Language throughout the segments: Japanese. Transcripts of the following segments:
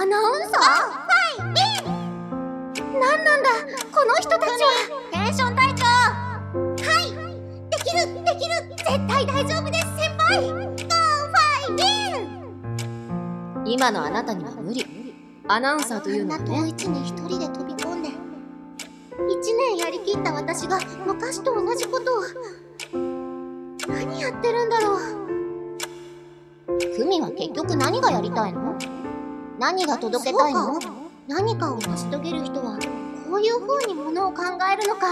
アナウンサー？はい。ビン何なんだこの人たちは？テンション隊長はい。できるできる。絶対大丈夫です先輩。ゴーファイビン今のあなたには無理。アナウンサーというのはね。遠い地に一人で飛び込んで。一年やりきった私が昔と同じことを。何やってるんだろう。クミは結局何がやりたいの？何が届けたいの？何かを成し遂げる人はこういう風にものを考えるのか？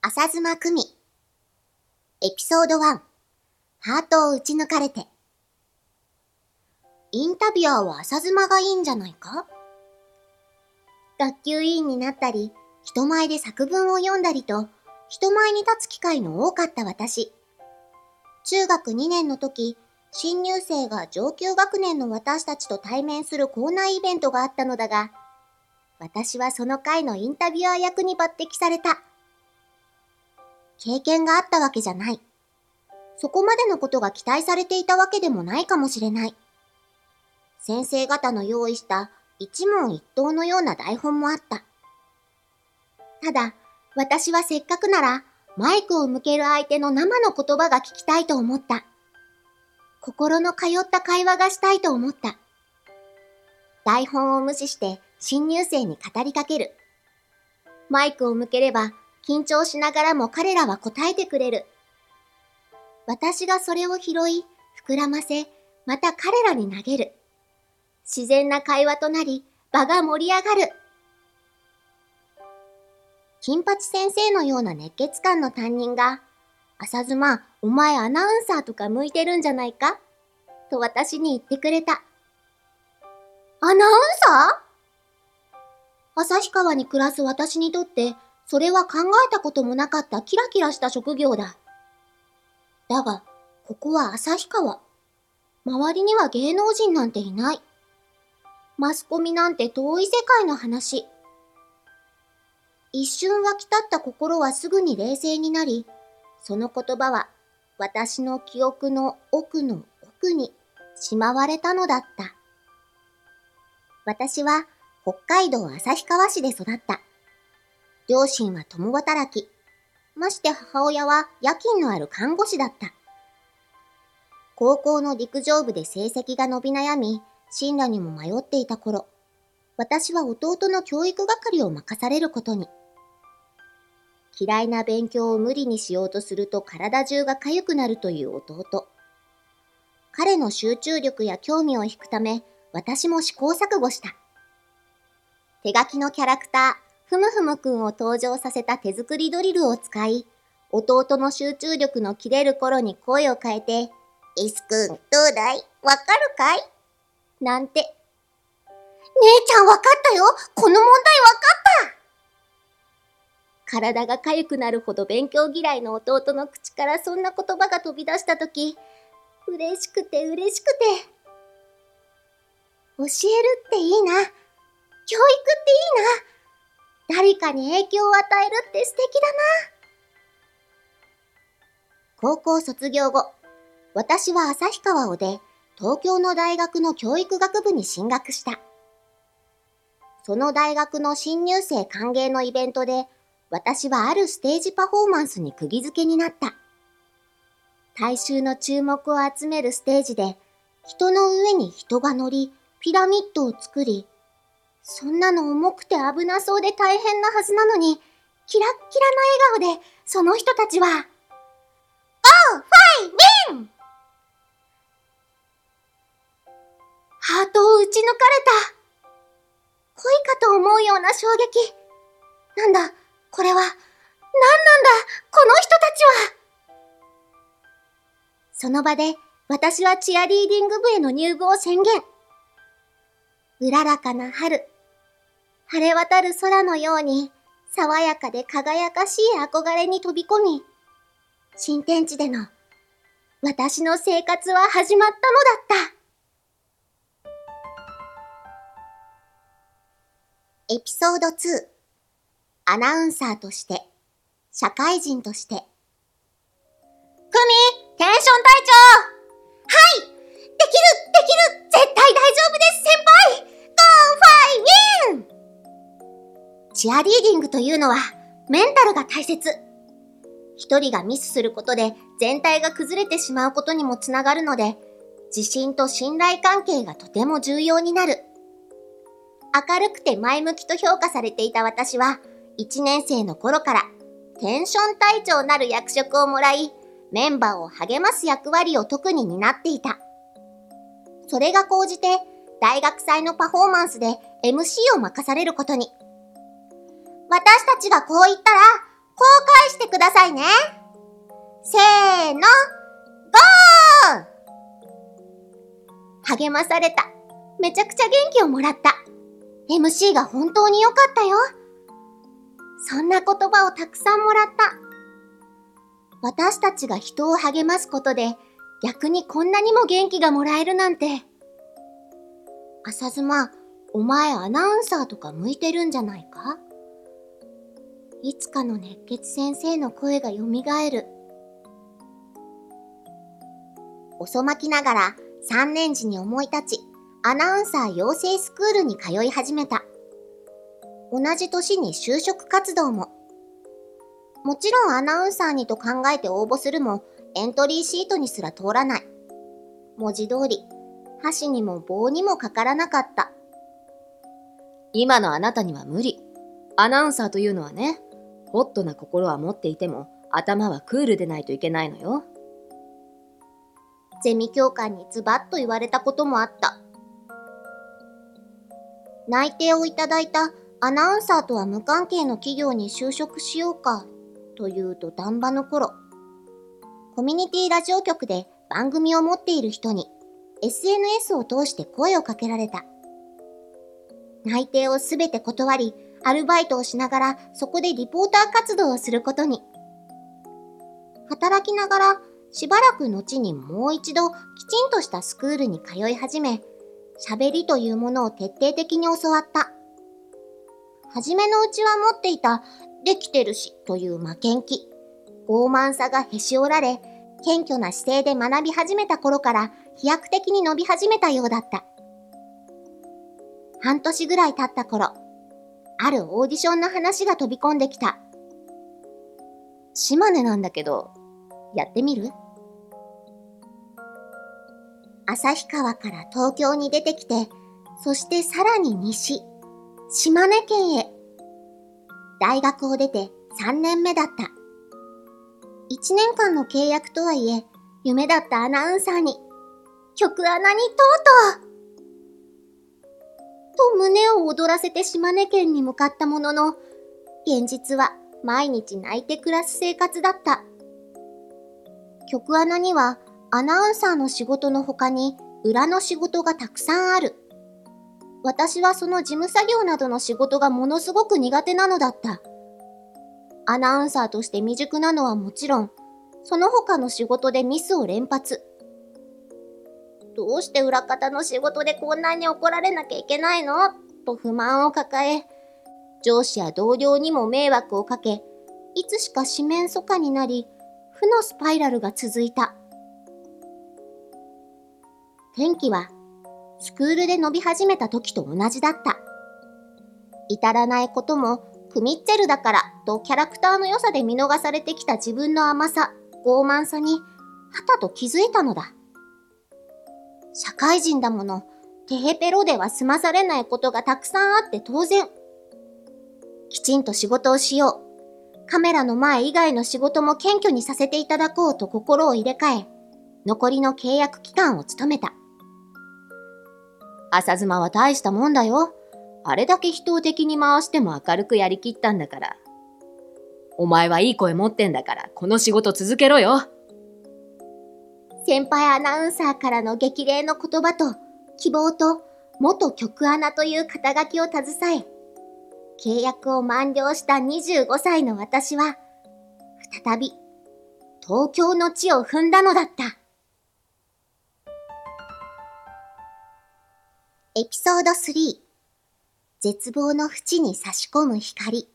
浅妻久美。エピソード1ハートを打ち抜かれて。インタビュアーは浅妻がいいんじゃないか？学級委員になったり、人前で作文を読んだりと、人前に立つ機会の多かった私。中学2年の時、新入生が上級学年の私たちと対面する校内イベントがあったのだが、私はその回のインタビュアー役に抜擢された。経験があったわけじゃない。そこまでのことが期待されていたわけでもないかもしれない。先生方の用意した一問一答のような台本もあった。ただ、私はせっかくならマイクを向ける相手の生の言葉が聞きたいと思った。心の通った会話がしたいと思った。台本を無視して新入生に語りかける。マイクを向ければ緊張しながらも彼らは答えてくれる。私がそれを拾い、膨らませ、また彼らに投げる。自然な会話となり、場が盛り上がる。金八先生のような熱血感の担任が、浅妻、お前アナウンサーとか向いてるんじゃないか？と私に言ってくれた。アナウンサー旭川に暮らす私にとって、それは考えたこともなかったキラキラした職業だ。だが、ここは旭川。周りには芸能人なんていない。マスコミなんて遠い世界の話。一瞬湧き立った心はすぐに冷静になり、その言葉は私の記憶の奥の奥にしまわれたのだった。私は北海道旭川市で育った。両親は共働き。まして母親は夜勤のある看護師だった。高校の陸上部で成績が伸び悩み、進路にも迷っていた頃、私は弟の教育係を任されることに。嫌いな勉強を無理にしようとすると体中が痒くなるという弟。彼の集中力や興味を引くため、私も試行錯誤した。手書きのキャラクター、ふむふむくんを登場させた手作りドリルを使い、弟の集中力の切れる頃に声を変えて、イスくん、どうだい？わかるかい？なんて。姉ちゃんわかったよこの問題わかった体が痒くなるほど勉強嫌いの弟の口からそんな言葉が飛び出したとき、嬉しくて嬉しくて。教えるっていいな。教育っていいな。誰かに影響を与えるって素敵だな。高校卒業後、私は旭川を出、東京の大学の教育学部に進学した。その大学の新入生歓迎のイベントで、私はあるステージパフォーマンスに釘付けになった。大衆の注目を集めるステージで、人の上に人が乗り、ピラミッドを作り、そんなの重くて危なそうで大変なはずなのに、キラッキラな笑顔で、その人たちは、オーハートを打ち抜かれた。恋かと思うような衝撃。なんだ、これは、なんなんだ、この人たちは。その場で、私はチアリーディング部への入部を宣言。うららかな春。晴れ渡る空のように、爽やかで輝かしい憧れに飛び込み、新天地での、私の生活は始まったのだった。エピソード2アナウンサーとして。社会人として。クミテンション隊長。はい。できるできる。絶対大丈夫です先輩。 Go fight win。チアリーディングというのはメンタルが大切。一人がミスすることで全体が崩れてしまうことにもつながるので自信と信頼関係がとても重要になる。明るくて前向きと評価されていた私は、1年生の頃からテンション隊長なる役職をもらい、メンバーを励ます役割を特に担っていた。それが高じて、大学祭のパフォーマンスで MC を任されることに。私たちがこう言ったら、こう返してくださいね。せーの、ゴー励まされた。めちゃくちゃ元気をもらった。MC が本当に良かったよ。そんな言葉をたくさんもらった。私たちが人を励ますことで逆にこんなにも元気がもらえるなんて。浅妻、お前アナウンサーとか向いてるんじゃないか？いつかの熱血先生の声が蘇る。遅まきながら3年時に思い立ち、アナウンサー養成スクールに通い始めた。同じ年に就職活動も。もちろんアナウンサーにと考えて応募するも、エントリーシートにすら通らない。文字通り、箸にも棒にもかからなかった。今のあなたには無理。アナウンサーというのはね、ホットな心は持っていても、頭はクールでないといけないのよ。ゼミ教官にズバッと言われたこともあった。内定をいただいたアナウンサーとは無関係の企業に就職しようかという土壇場の頃、コミュニティラジオ局で番組を持っている人に SNS を通して声をかけられた。内定をすべて断り、アルバイトをしながらそこでリポーター活動をすることに。働きながらしばらく後にもう一度きちんとしたスクールに通い始め、喋りというものを徹底的に教わった。はじめのうちは持っていた、できてるしという負けん気、傲慢さがへし折られ、謙虚な姿勢で学び始めた頃から飛躍的に伸び始めたようだった。半年ぐらい経った頃、あるオーディションの話が飛び込んできた。島根なんだけど、やってみる？旭川から東京に出てきて、そしてさらに西、島根県へ。大学を出て3年目だった。1年間の契約とはいえ、夢だったアナウンサーに、曲穴にとうとうと胸を躍らせて島根県に向かったものの、現実は毎日泣いて暮らす生活だった。曲穴にはアナウンサーの仕事の他に裏の仕事がたくさんある。私はその事務作業などの仕事がものすごく苦手なのだった。アナウンサーとして未熟なのはもちろん、その他の仕事でミスを連発。どうして裏方の仕事でこんなに怒られなきゃいけないの？と不満を抱え、上司や同僚にも迷惑をかけ、いつしか四面楚歌になり、負のスパイラルが続いた。天気はスクールで伸び始めた時と同じだった。至らないこともクミッチェルだからとキャラクターの良さで見逃されてきた自分の甘さ、傲慢さに、はたと気づいたのだ。社会人だもの、テヘペロでは済まされないことがたくさんあって当然。きちんと仕事をしよう。カメラの前以外の仕事も謙虚にさせていただこうと心を入れ替え、残りの契約期間を務めた。浅妻は大したもんだよ。あれだけ人を敵に回しても明るくやりきったんだから。お前はいい声持ってんだから、この仕事続けろよ。先輩アナウンサーからの激励の言葉と、希望と、元局アナという肩書きを携え、契約を満了した25歳の私は、再び、東京の地を踏んだのだった。エピソード3絶望の淵に差し込む光。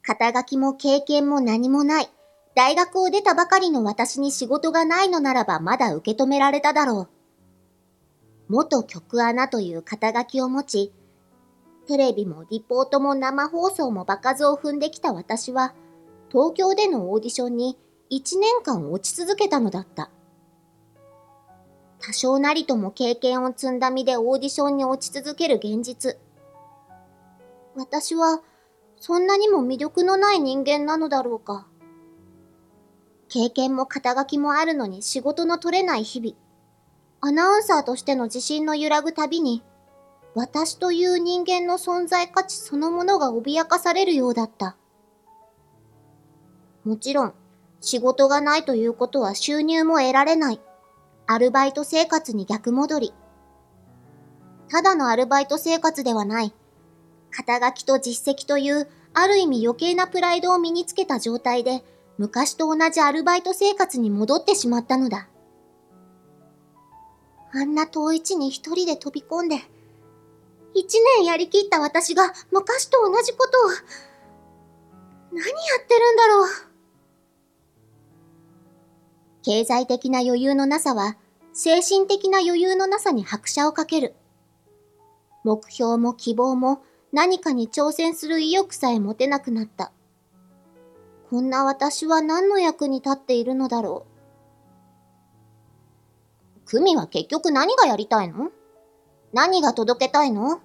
肩書きも経験も何もない。大学を出たばかりの私に仕事がないのならばまだ受け止められただろう。元局アナという肩書きを持ち、テレビもリポートも生放送も場数を踏んできた私は、東京でのオーディションに1年間落ち続けたのだった。多少なりとも経験を積んだ身でオーディションに落ち続ける現実。私は、そんなにも魅力のない人間なのだろうか。経験も肩書きもあるのに仕事の取れない日々。アナウンサーとしての自信の揺らぐたびに、私という人間の存在価値そのものが脅かされるようだった。もちろん、仕事がないということは収入も得られない。アルバイト生活に逆戻り。ただのアルバイト生活ではない。肩書きと実績というある意味余計なプライドを身につけた状態で昔と同じアルバイト生活に戻ってしまったのだ。あんな遠い地に一人で飛び込んで、一年やりきった私が昔と同じことを、何やってるんだろう。経済的な余裕のなさは、精神的な余裕のなさに拍車をかける。目標も希望も何かに挑戦する意欲さえ持てなくなった。こんな私は何の役に立っているのだろう。クミは結局何がやりたいの？何が届けたいの？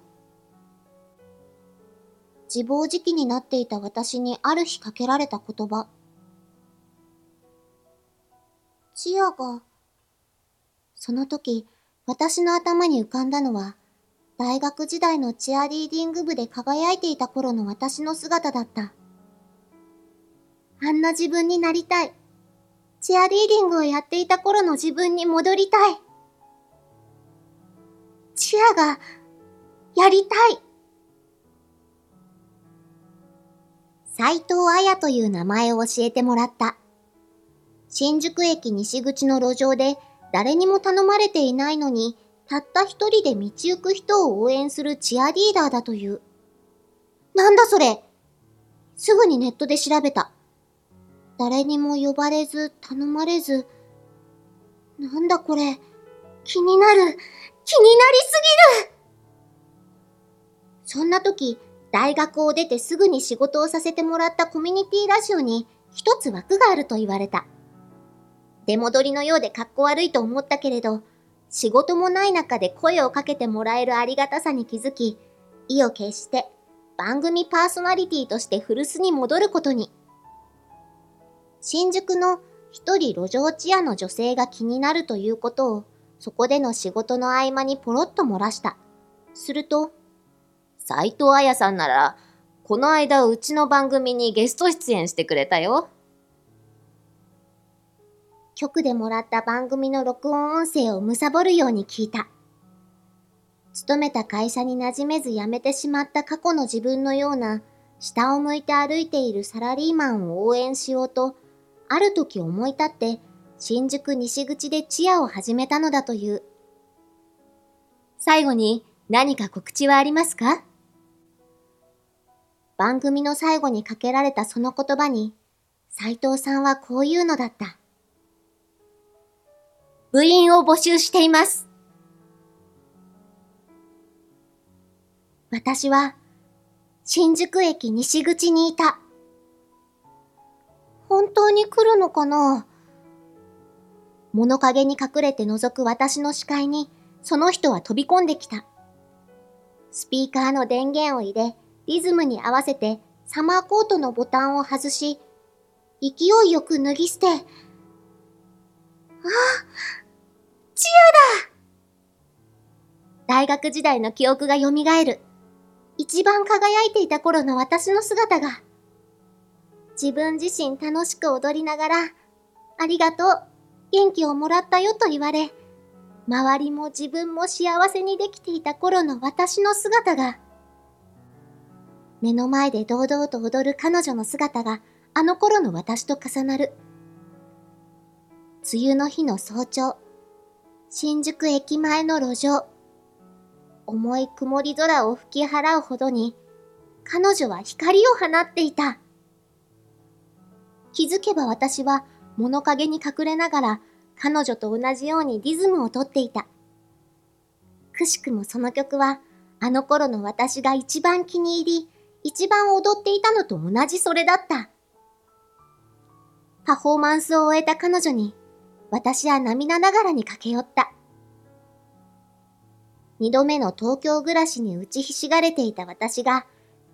自暴自棄になっていた私にある日かけられた言葉。チアが、その時、私の頭に浮かんだのは、大学時代のチアリーディング部で輝いていた頃の私の姿だった。あんな自分になりたい。チアリーディングをやっていた頃の自分に戻りたい。チアが、やりたい。斎藤彩という名前を教えてもらった。新宿駅西口の路上で誰にも頼まれていないのに、たった一人で道行く人を応援するチアリーダーだという。なんだそれすぐにネットで調べた。誰にも呼ばれず、頼まれず。なんだこれ。気になる。気になりすぎるそんな時、大学を出てすぐに仕事をさせてもらったコミュニティラジオに一つ枠があると言われた。出戻りのようで格好悪いと思ったけれど、仕事もない中で声をかけてもらえるありがたさに気づき、意を決して番組パーソナリティとして古巣に戻ることに。新宿の一人路上治安の女性が気になるということを、そこでの仕事の合間にポロッと漏らした。すると、斎藤彩さんなら、この間うちの番組にゲスト出演してくれたよ。局でもらった番組の録音音声を貪るように聞いた。勤めた会社に馴染めず辞めてしまった過去の自分のような、下を向いて歩いているサラリーマンを応援しようと、ある時思い立って新宿西口でチアを始めたのだという。最後に何か告知はありますか？番組の最後にかけられたその言葉に、斉藤さんはこういうのだった。部員を募集しています。私は、新宿駅西口にいた。本当に来るのかな？物陰に隠れて覗く私の視界に、その人は飛び込んできた。スピーカーの電源を入れ、リズムに合わせてサマーコートのボタンを外し、勢いよく脱ぎ捨て、あ、チアだ大学時代の記憶が蘇る。一番輝いていた頃の私の姿が。自分自身楽しく踊りながら、ありがとう、元気をもらったよと言われ、周りも自分も幸せにできていた頃の私の姿が、目の前で堂々と踊る彼女の姿があの頃の私と重なる。梅雨の日の早朝、新宿駅前の路上。重い曇り空を吹き払うほどに、彼女は光を放っていた。気づけば私は物陰に隠れながら彼女と同じようにリズムをとっていた。くしくもその曲はあの頃の私が一番気に入り、一番踊っていたのと同じそれだった。パフォーマンスを終えた彼女に私は涙ながらに駆け寄った。二度目の東京暮らしに打ちひしがれていた私が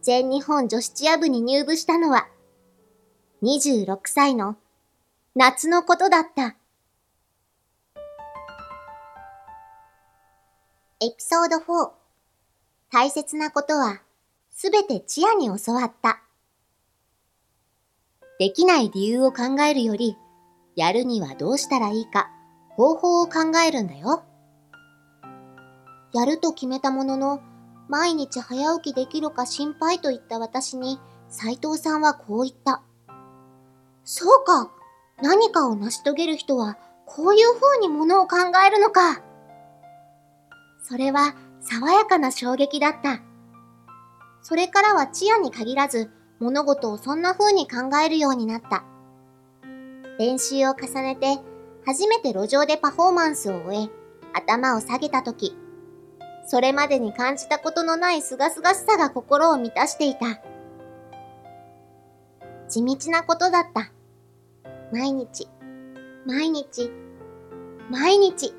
全日本女子チア部に入部したのは26歳の夏のことだった。エピソード4大切なことはすべてチアに教わった。できない理由を考えるより、やるにはどうしたらいいか、方法を考えるんだよ。やると決めたものの、毎日早起きできるか心配と言った私に、斉藤さんはこう言った。そうか。何かを成し遂げる人は、こういう風にものを考えるのか。それは、爽やかな衝撃だった。それからはチアに限らず、物事をそんな風に考えるようになった。練習を重ねて、初めて路上でパフォーマンスを終え、頭を下げた時、それまでに感じたことのない清々しさが心を満たしていた。地道なことだった。毎日、毎日、毎日。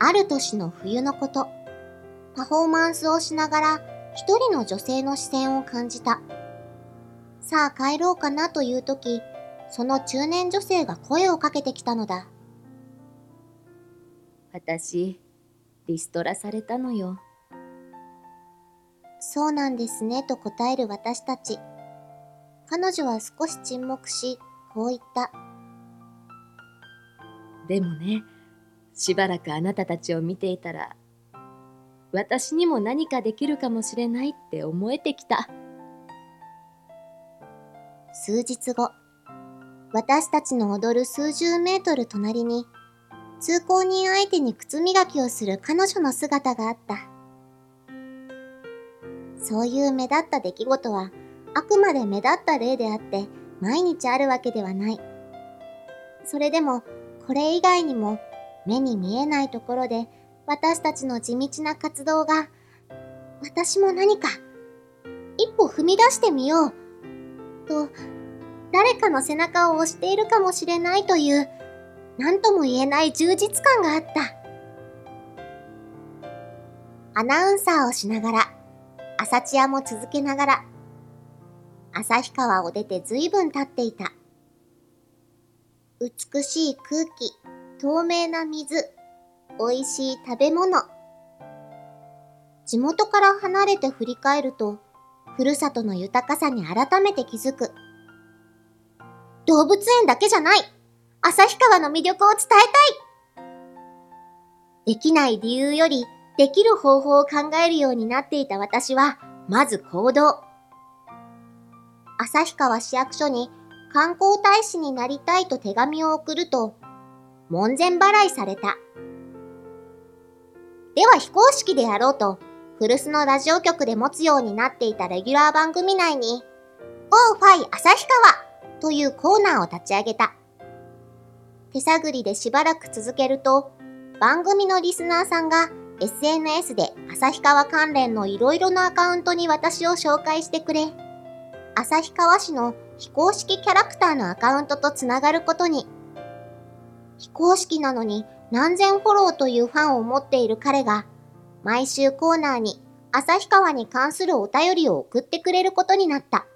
ある年の冬のこと、パフォーマンスをしながら一人の女性の視線を感じた。さあ帰ろうかなという時、その中年女性が声をかけてきたのだ。私、リストラされたのよ。そうなんですねと答える私たち。彼女は少し沈黙し、こう言った。でもね、しばらくあなたたちを見ていたら、私にも何かできるかもしれないって思えてきた。数日後、私たちの踊る数十メートル隣に、通行人相手に靴磨きをする彼女の姿があった。そういう目立った出来事は、あくまで目立った例であって毎日あるわけではない。それでもこれ以外にも目に見えないところで私たちの地道な活動が私も何か一歩踏み出してみようと誰かの背中を押しているかもしれないという何とも言えない充実感があった。アナウンサーをしながら朝チアも続けながら旭川を出て随分経っていた。美しい空気、透明な水、美味しい食べ物。地元から離れて振り返ると、ふるさとの豊かさに改めて気づく。動物園だけじゃない旭川の魅力を伝えたいできない理由より、できる方法を考えるようになっていた私は、まず行動。旭川市役所に観光大使になりたいと手紙を送ると、門前払いされた。では非公式でやろうと、古巣のラジオ局で持つようになっていたレギュラー番組内に、オーファイ旭川というコーナーを立ち上げた。手探りでしばらく続けると、番組のリスナーさんが SNS で旭川関連のいろいろなアカウントに私を紹介してくれ、旭川市の非公式キャラクターのアカウントとつながることに。非公式なのに何千フォローというファンを持っている彼が、毎週コーナーに旭川に関するお便りを送ってくれることになった。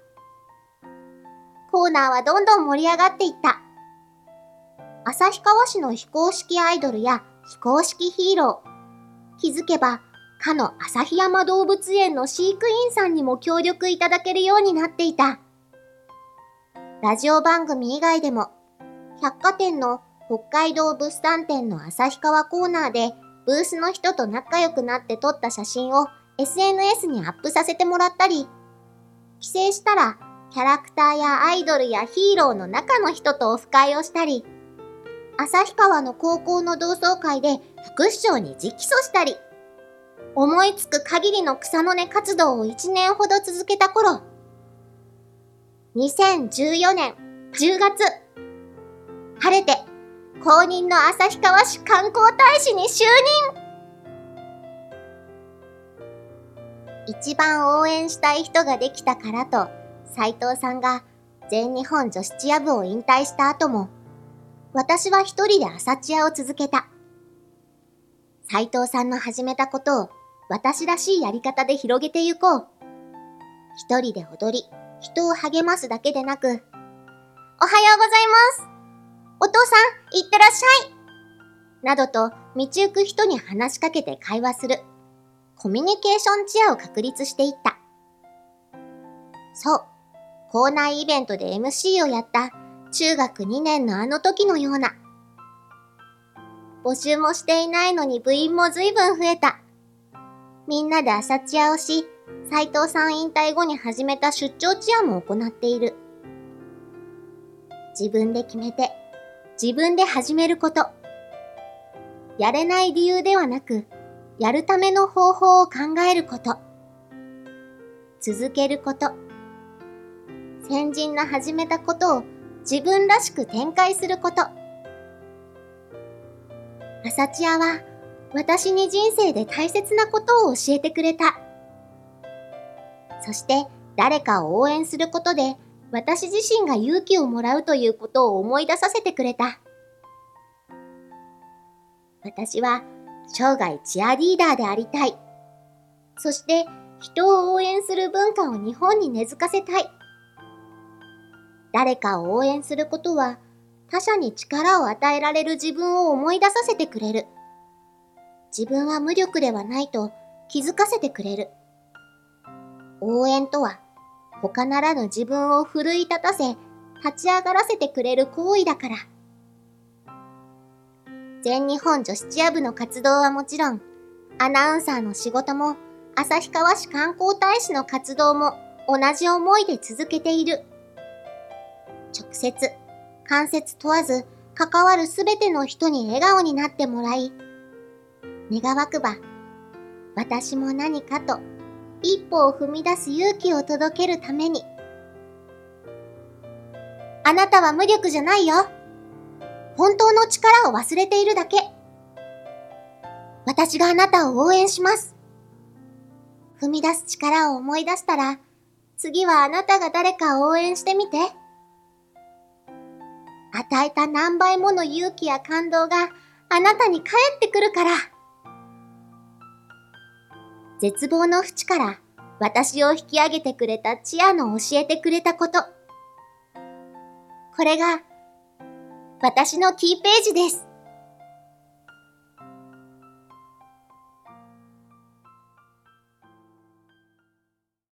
コーナーはどんどん盛り上がっていった。旭川市の非公式アイドルや非公式ヒーロー。気づけばかの旭山動物園の飼育員さんにも協力いただけるようになっていた。ラジオ番組以外でも、百貨店の北海道物産展の旭川コーナーでブースの人と仲良くなって撮った写真を SNS にアップさせてもらったり、帰省したらキャラクターやアイドルやヒーローの中の人とオフ会をしたり、旭川の高校の同窓会で副市長に直訴したり、思いつく限りの草の根活動を1年ほど続けた頃、2014年10月、晴れて公認の旭川市観光大使に就任一番応援したい人ができたからと、斉藤さんが全日本女子チア部を引退した後も、私は一人で朝チアを続けた。斉藤さんの始めたことを私らしいやり方で広げてゆこう。一人で踊り、人を励ますだけでなく、おはようございますお父さん、いってらっしゃいなどと道行く人に話しかけて会話する。コミュニケーションチアを確立していった。そう。校内イベントで MC をやった中学2年のあの時のような。募集もしていないのに部員も随分増えた。みんなで朝チアをし、斉藤さん引退後に始めた出張チアも行っている。自分で決めて、自分で始めること。やれない理由ではなく、やるための方法を考えること。続けること。先人の始めたことを自分らしく展開すること。朝チアは私に人生で大切なことを教えてくれた。そして誰かを応援することで私自身が勇気をもらうということを思い出させてくれた。私は生涯チアリーダーでありたい。そして人を応援する文化を日本に根付かせたい。誰かを応援することは他者に力を与えられる自分を思い出させてくれる。自分は無力ではないと気づかせてくれる。応援とは他ならぬ自分を奮い立たせ立ち上がらせてくれる行為だから。全日本女子チア部の活動はもちろん、アナウンサーの仕事も、旭川市観光大使の活動も同じ思いで続けている。直接、間接問わず、関わるすべての人に笑顔になってもらい、願わくば、私も何かと一歩を踏み出す勇気を届けるために。あなたは無力じゃないよ。本当の力を忘れているだけ。私があなたを応援します。踏み出す力を思い出したら、次はあなたが誰かを応援してみて。与えた何倍もの勇気や感動があなたに返ってくるから。絶望の淵から私を引き上げてくれたチアの教えてくれたこと。これが私のキーページです。